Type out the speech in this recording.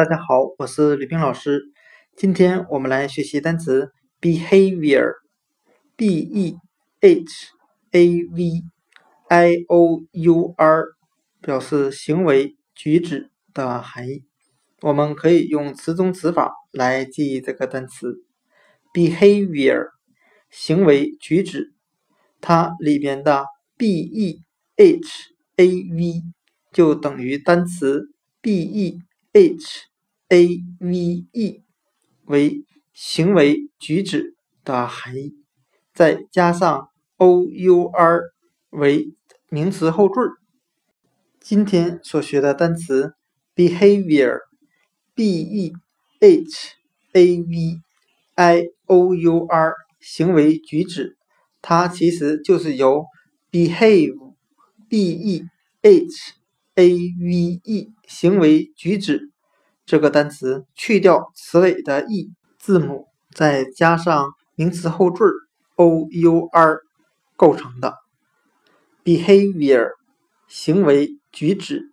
大家好，我是李冰老师。今天我们来学习单词 behavior，b e h a v i o u r，表示行为举止的含义。我们可以用词中词法来记忆这个单词 behavior，行为举止。它里边的 b e h a v 就等于单词 b e h。A v e 为行为举止的含义，再加上 o u r 为名词后缀。今天所学的单词 behavior，b e h a v i o u r 行为举止，它其实就是由 behave，b e h a v e 行为举止。这个单词去掉词尾的 e 字母，再加上名词后缀 o u r 构成的 behavior 行为举止。